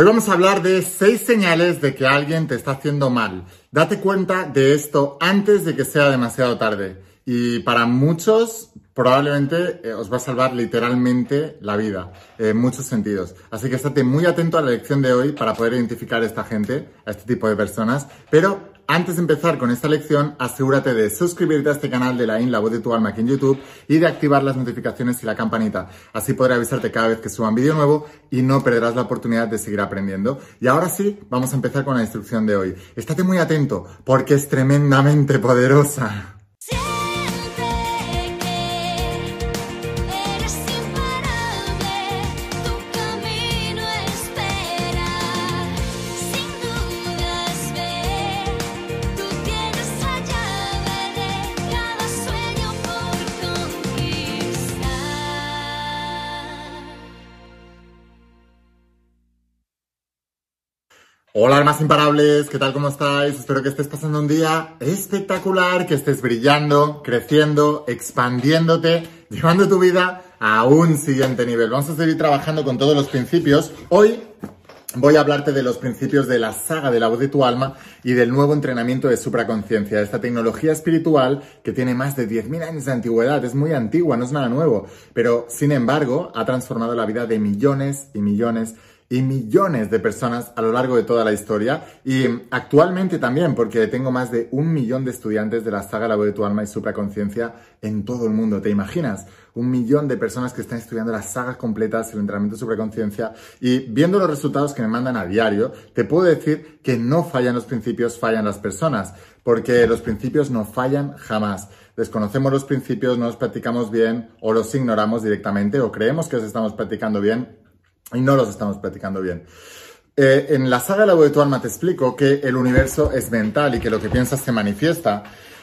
Hoy vamos a hablar de seis señales de que alguien te está haciendo mal. Date cuenta de esto antes de que sea demasiado tarde. Y para muchos probablemente eh, os va a salvar literalmente la vida, en muchos sentidos. Así que estate muy atento a la lección de hoy para poder identificar a esta gente, a este tipo de personas. Pero antes de empezar con esta lección, asegúrate de suscribirte a este canal de la IN, la voz de tu alma aquí en YouTube y de activar las notificaciones y la campanita. Así podré avisarte cada vez que suba un vídeo nuevo y no perderás la oportunidad de seguir aprendiendo. Y ahora sí, vamos a empezar con la instrucción de hoy. Estate muy atento porque es tremendamente poderosa. Hola, almas imparables, ¿qué tal? ¿Cómo estáis? Espero que estés pasando un día espectacular, que estés brillando, creciendo, expandiéndote, llevando tu vida a un siguiente nivel. Vamos a seguir trabajando con todos los principios. Hoy voy a hablarte de los principios de la saga de la voz de tu alma y del nuevo entrenamiento de supraconciencia, esta tecnología espiritual que tiene más de 10.000 años de antigüedad, es muy antigua, no es nada nuevo, pero sin embargo ha transformado la vida de millones y millones y millones de personas a lo largo de toda la historia y actualmente también porque tengo más de un millón de estudiantes de la saga La de tu alma y supraconciencia en todo el mundo. ¿Te imaginas? Un millón de personas que están estudiando las sagas completas, el entrenamiento de supraconciencia y viendo los resultados que me mandan a diario, te puedo decir que no fallan los principios, fallan las personas, porque los principios no fallan jamás desconocemos los principios, no los practicamos bien o los ignoramos directamente o creemos que los estamos practicando bien y no los estamos practicando bien. Eh, en la saga de la alma te explico que el universo es mental y que lo que piensas se manifiesta.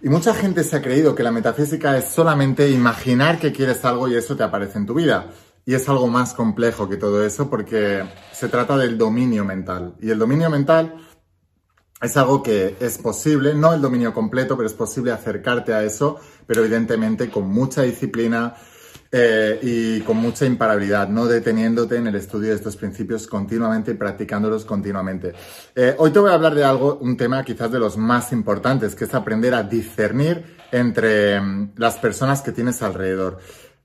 Y mucha gente se ha creído que la metafísica es solamente imaginar que quieres algo y eso te aparece en tu vida. Y es algo más complejo que todo eso porque se trata del dominio mental. Y el dominio mental es algo que es posible, no el dominio completo, pero es posible acercarte a eso, pero evidentemente con mucha disciplina, eh, y con mucha imparabilidad, no deteniéndote en el estudio de estos principios continuamente y practicándolos continuamente. Eh, hoy te voy a hablar de algo, un tema quizás de los más importantes, que es aprender a discernir entre mm, las personas que tienes alrededor.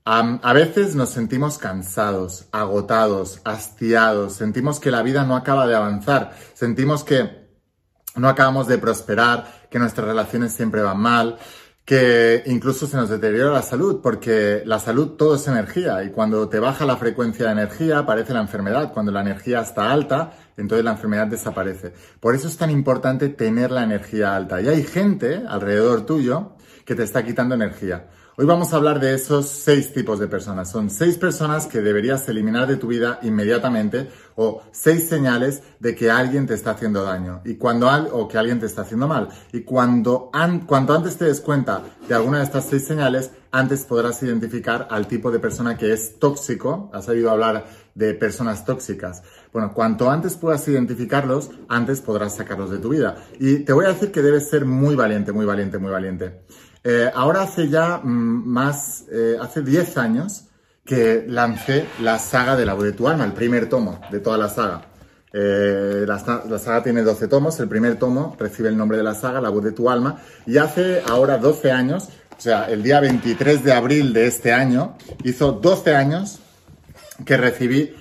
a veces nos sentimos cansados, agotados, hastiados, sentimos que la vida no acaba de avanzar, sentimos que no acabamos de prosperar, que nuestras relaciones siempre van mal, que incluso se nos deteriora la salud, porque la salud todo es energía y cuando te baja la frecuencia de energía aparece la enfermedad. Cuando la energía está alta, entonces la enfermedad desaparece. Por eso es tan importante tener la energía alta. Y hay gente alrededor tuyo que te está quitando energía. Hoy vamos a hablar de esos seis tipos de personas. Son seis personas que deberías eliminar de tu vida inmediatamente o seis señales de que alguien te está haciendo daño y cuando o que alguien te está haciendo mal. Y cuando cuanto antes te des cuenta de alguna de estas seis señales, antes podrás identificar al tipo de persona que es tóxico. Has oído hablar de personas tóxicas. Bueno, cuanto antes puedas identificarlos, antes podrás sacarlos de tu vida. Y te voy a decir que debes ser muy valiente, muy valiente, muy valiente. Eh, ahora hace ya mm, más, eh, hace 10 años que lancé la saga de la voz de tu alma, el primer tomo de toda la saga. Eh, la, saga tiene 12 tomos, el primer tomo recibe el nombre de la saga, La voz de tu alma, y hace ahora 12 años, o sea, el día 23 de abril de este año, hizo 12 años que recibí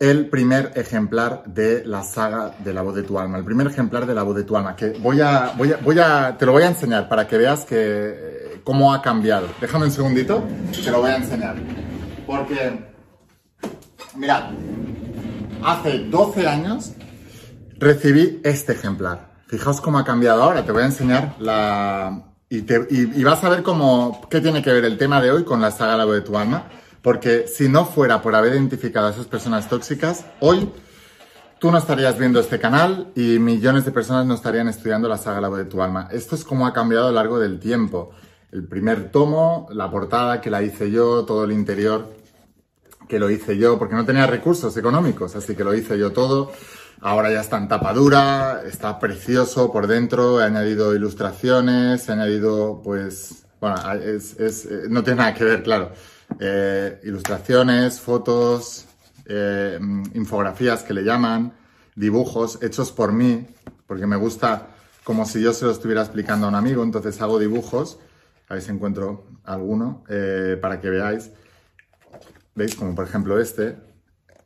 el primer ejemplar de la saga de la voz de tu alma, el primer ejemplar de la voz de tu alma, que voy a, voy a, te lo voy a enseñar para que veas que, eh, cómo ha cambiado. Déjame un segundito, te lo voy a enseñar. Porque, mirad, hace 12 años recibí este ejemplar. Fijaos cómo ha cambiado ahora, te voy a enseñar la... Y, te, y, vas a ver cómo, qué tiene que ver el tema de hoy con la saga la voz de tu alma. Porque si no fuera por haber identificado a esas personas tóxicas, hoy tú no estarías viendo este canal y millones de personas no estarían estudiando la saga La voz de tu alma. Esto es como ha cambiado a lo largo del tiempo. El primer tomo, la portada que la hice yo, todo el interior que lo hice yo, porque no tenía recursos económicos, así que lo hice yo todo. Ahora ya está en tapa dura, está precioso por dentro, he añadido ilustraciones, he añadido, pues, bueno, es, es, eh, no tiene nada que ver, claro. Eh, ilustraciones, fotos, eh, infografías que le llaman, dibujos hechos por mí, porque me gusta como si yo se lo estuviera explicando a un amigo, entonces hago dibujos, a ver si encuentro alguno, eh, para que veáis. ¿Veis? Como por ejemplo este.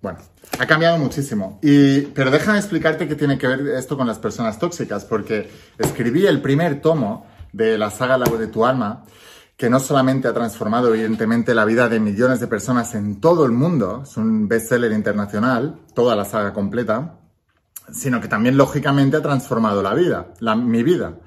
Bueno, ha cambiado muchísimo. Y, pero déjame explicarte qué tiene que ver esto con las personas tóxicas, porque escribí el primer tomo de la saga La voz de tu alma, que no solamente ha transformado evidentemente la vida de millones de personas en todo el mundo, es un bestseller internacional, toda la saga completa, sino que también lógicamente ha transformado la vida, mi vida,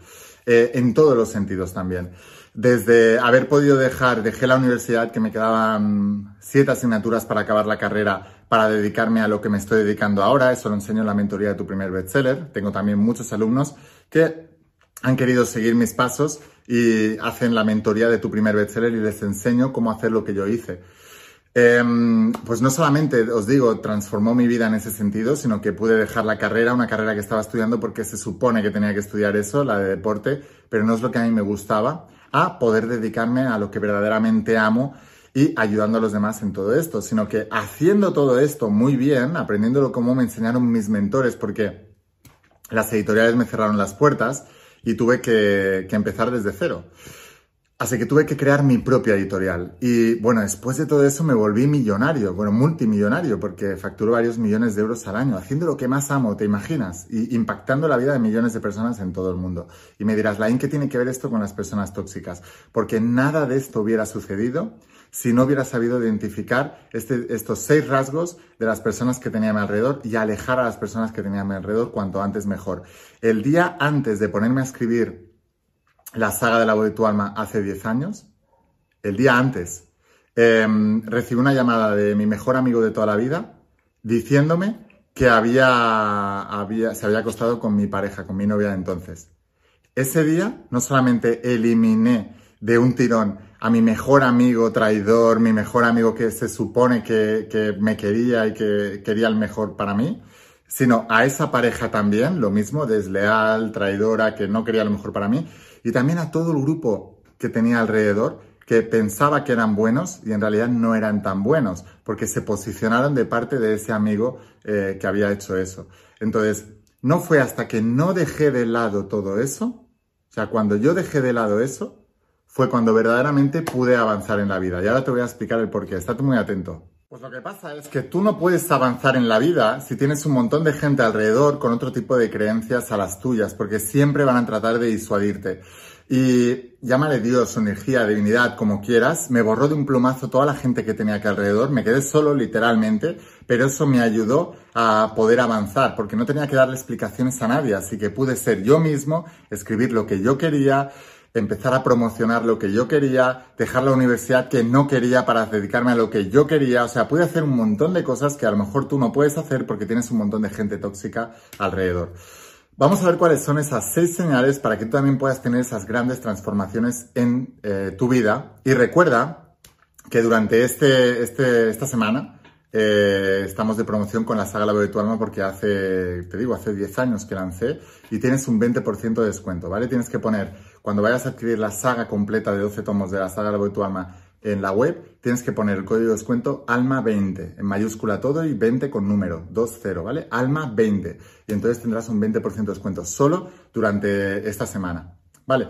eh, en todos los sentidos también. Desde haber podido dejar, dejé la universidad que me quedaban siete asignaturas para acabar la carrera para dedicarme a lo que me estoy dedicando ahora, eso lo enseño en la mentoría de tu primer bestseller. Tengo también muchos alumnos que han querido seguir mis pasos y hacen la mentoría de tu primer bestseller y les enseño cómo hacer lo que yo hice. Em, pues no solamente, os digo, transformó mi vida en ese sentido, sino que pude dejar la carrera, una carrera que estaba estudiando porque se supone que tenía que estudiar eso, la de deporte, pero no es lo que a mí me gustaba, a poder dedicarme a lo que verdaderamente amo y ayudando a los demás en todo esto, sino que haciendo todo esto muy bien, aprendiéndolo como me enseñaron mis mentores, porque las editoriales me cerraron las puertas y tuve que, empezar desde cero. Así que tuve que crear mi propia editorial. Y bueno, después de todo eso me volví millonario, bueno, multimillonario, porque facturo varios millones de euros al año, haciendo lo que más amo, ¿te imaginas? Y impactando la vida de millones de personas en todo el mundo. Y me dirás, Lain, ¿qué tiene que ver esto con las personas tóxicas? Porque nada de esto hubiera sucedido si no hubiera sabido identificar este, estos seis rasgos de las personas que tenía a mi alrededor y alejar a las personas que tenía a mi alrededor cuanto antes mejor. El día antes de ponerme a escribir la saga de la voz de tu alma hace 10 años, el día antes, em, recibí una llamada de mi mejor amigo de toda la vida diciéndome que había, había, se había acostado con mi pareja, con mi novia de entonces. Ese día no solamente eliminé de un tirón a mi mejor amigo traidor, mi mejor amigo que se supone que, me quería y que quería el mejor para mí, sino a esa pareja también, lo mismo, desleal, traidora, que no quería lo mejor para mí, y también a todo el grupo que tenía alrededor que pensaba que eran buenos y en realidad no eran tan buenos, porque se posicionaron de parte de ese amigo eh, que había hecho eso. Entonces, no fue hasta que no dejé de lado todo eso, o sea, cuando yo dejé de lado eso, fue cuando verdaderamente pude avanzar en la vida. Y ahora te voy a explicar el porqué. Estate muy atento. Pues lo que pasa es que tú no puedes avanzar en la vida si tienes un montón de gente alrededor con otro tipo de creencias a las tuyas, porque siempre van a tratar de disuadirte. Y llámale Dios, energía, divinidad, como quieras, me borró de un plumazo toda la gente que tenía aquí alrededor, me quedé solo literalmente, pero eso me ayudó a poder avanzar, porque no tenía que darle explicaciones a nadie, así que pude ser yo mismo, escribir lo que yo quería, empezar a promocionar lo que yo quería, dejar la universidad que no quería para dedicarme a lo que yo quería. O sea, pude hacer un montón de cosas que a lo mejor tú no puedes hacer porque tienes un montón de gente tóxica alrededor. Vamos a ver cuáles son esas seis señales para que tú también puedas tener esas grandes transformaciones en eh, tu vida. Y recuerda que durante este, este, esta semana eh, estamos de promoción con la saga La de tu alma porque hace, te digo, hace 10 años que lancé y tienes un 20% de descuento, ¿vale? Tienes que poner, cuando vayas a adquirir la saga completa de 12 tomos de la saga de tu alma en la web, tienes que poner el código de descuento ALMA20, en mayúscula todo y 20 con número, 20, ¿vale? ALMA20. Y entonces tendrás un 20% de descuento solo durante esta semana. Vale,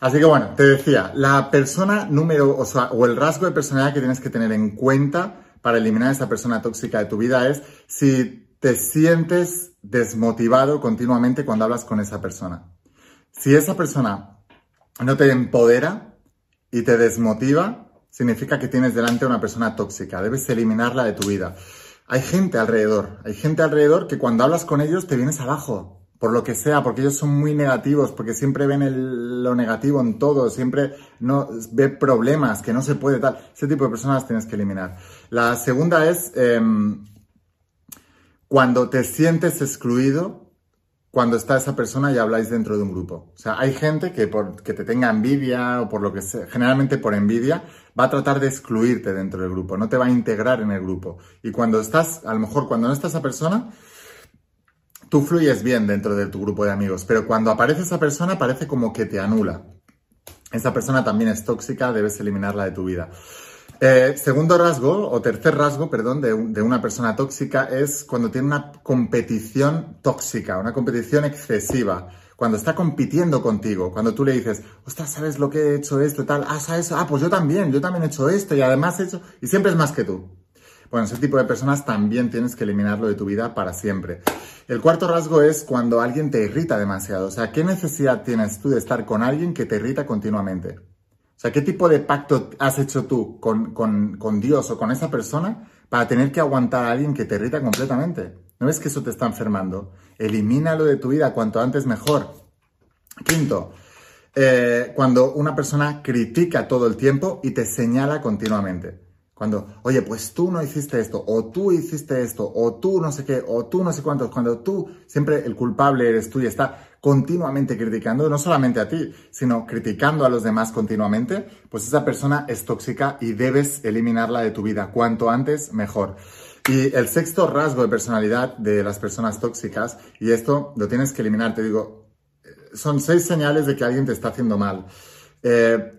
así que bueno, te decía, la persona número, o sea, o el rasgo de personalidad que tienes que tener en cuenta para eliminar a esa persona tóxica de tu vida es si te sientes desmotivado continuamente cuando hablas con esa persona. Si esa persona no te empodera y te desmotiva, significa que tienes delante una persona tóxica. Debes eliminarla de tu vida. Hay gente alrededor, hay gente alrededor que cuando hablas con ellos te vienes abajo por lo que sea, porque ellos son muy negativos, porque siempre ven lo negativo en todo, siempre no ve problemas, que no se puede tal. Ese tipo de personas tienes que eliminar. La segunda es em, cuando te sientes excluido, cuando está esa persona y habláis dentro de un grupo. O sea, hay gente que por que te tenga envidia o por lo que sea, generalmente por envidia, va a tratar de excluirte dentro del grupo, no te va a integrar en el grupo. Y cuando estás, a lo mejor cuando no está esa persona, tú fluyes bien dentro de tu grupo de amigos, pero cuando aparece esa persona parece como que te anula. Esa persona también es tóxica, debes eliminarla de tu vida. Eh, segundo rasgo, o tercer rasgo, perdón, de, una persona tóxica es cuando tiene una competición tóxica, una competición excesiva. Cuando está compitiendo contigo, cuando tú le dices, ostras, ¿sabes lo que he hecho esto tal? Ah, ¿sabes? Ah, pues yo también, yo también he hecho esto y además he hecho... Y siempre es más que tú. Bueno, ese tipo de personas también tienes que eliminarlo de tu vida para siempre. El cuarto rasgo es cuando alguien te irrita demasiado. O sea, ¿qué necesidad tienes tú de estar con alguien que te irrita continuamente? O sea, ¿qué tipo de pacto has hecho tú con, con, Dios o con esa persona para tener que aguantar a alguien que te irrita completamente? ¿No ves que eso te está enfermando? Elimínalo de tu vida cuanto antes mejor. Quinto, eh, cuando una persona critica todo el tiempo y te señala continuamente. Cuando, oye, pues tú no hiciste esto, o tú hiciste esto, o tú no sé qué, o tú no sé cuántos, cuando tú siempre el culpable eres tú y está continuamente criticando, no solamente a ti, sino criticando a los demás continuamente, pues esa persona es tóxica y debes eliminarla de tu vida. Cuanto antes, mejor. Y el sexto rasgo de personalidad de las personas tóxicas, y esto lo tienes que eliminar, te digo, son seis señales de que alguien te está haciendo mal. Eh,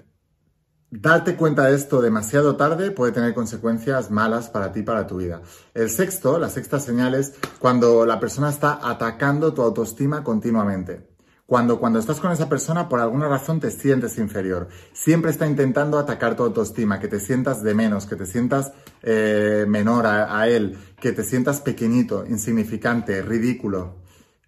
Darte cuenta de esto demasiado tarde puede tener consecuencias malas para ti, para tu vida. El sexto, la sexta señal es cuando la persona está atacando tu autoestima continuamente. Cuando, cuando estás con esa persona, por alguna razón te sientes inferior. Siempre está intentando atacar tu autoestima, que te sientas de menos, que te sientas eh, menor a, a él, que te sientas pequeñito, insignificante, ridículo.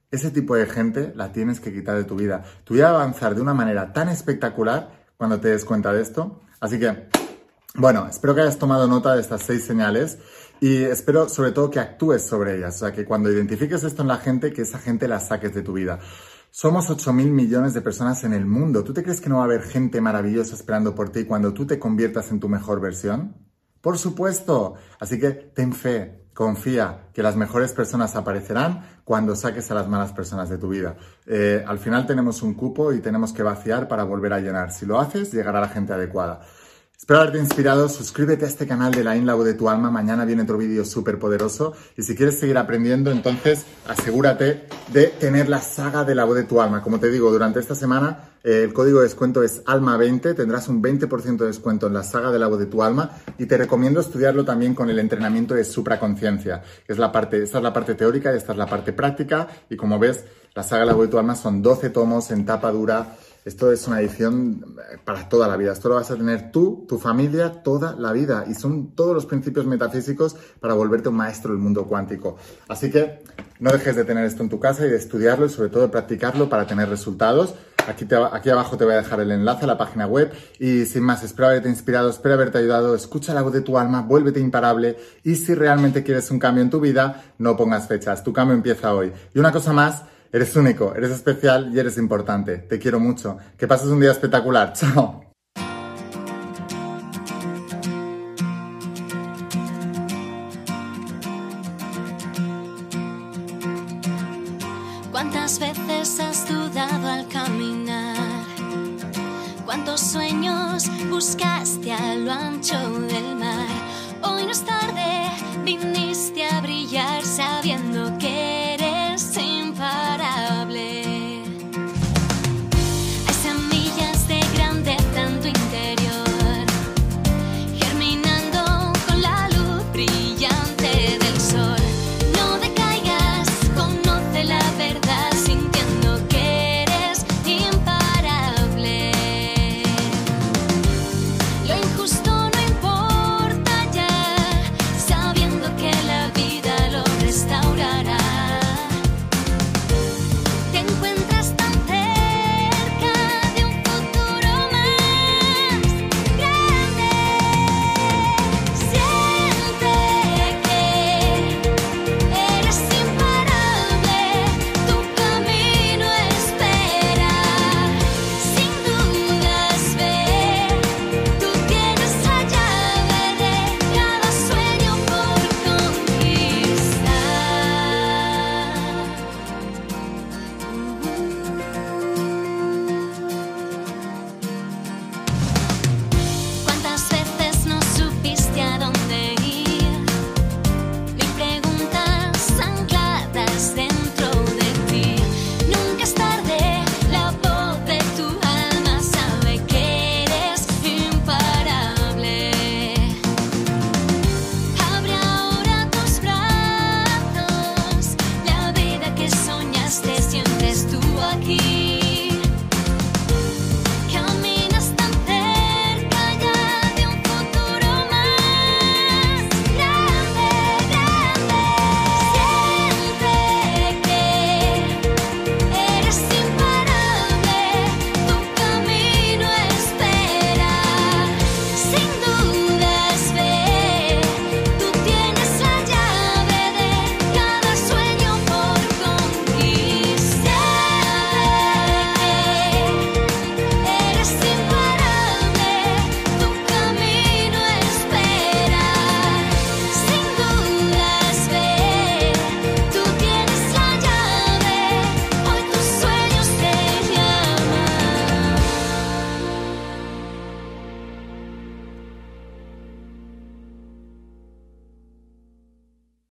Ese tipo de gente la tienes que quitar de tu vida. Tu vida va a avanzar de una manera tan espectacular cuando te des cuenta de esto. Así que, bueno, espero que hayas tomado nota de estas seis señales y espero sobre todo que actúes sobre ellas. O sea, que cuando identifiques esto en la gente, que esa gente la saques de tu vida. Somos 8 mil millones de personas en el mundo. ¿Tú te crees que no va a haber gente maravillosa esperando por ti cuando tú te conviertas en tu mejor versión? Por supuesto. Así que ten fe, Confía que las mejores personas aparecerán cuando saques a las malas personas de tu vida. Eh, al final tenemos un cupo y tenemos que vaciar para volver a llenar. Si lo haces, llegará la gente adecuada. Espero haberte inspirado, suscríbete a este canal de la InLab de tu alma, mañana viene otro vídeo súper poderoso y si quieres seguir aprendiendo, entonces asegúrate de tener la saga de la voz de tu alma. Como te digo, durante esta semana eh, el código de descuento es ALMA20, tendrás un 20% de descuento en la saga de la voz de tu alma. Y te recomiendo estudiarlo también con el entrenamiento de supraconciencia, es la parte, esta es la parte teórica y esta es la parte práctica. Y como ves, la saga de la voz de tu alma son 12 tomos en tapa dura esto es una edición para toda la vida. Esto lo vas a tener tú, tu familia, toda la vida. Y son todos los principios metafísicos para volverte un maestro del mundo cuántico. Así que no dejes de tener esto en tu casa y de estudiarlo y sobre todo de practicarlo para tener resultados. Aquí, aquí abajo te voy a dejar el enlace a la página web y sin más, espero haberte inspirado, espero haberte ayudado, escucha la voz de tu alma, vuélvete imparable y si realmente quieres un cambio en tu vida, no pongas fechas, tu cambio empieza hoy. Y una cosa más, Eres único, eres especial y eres importante. Te quiero mucho. Que pases un día espectacular. Chao.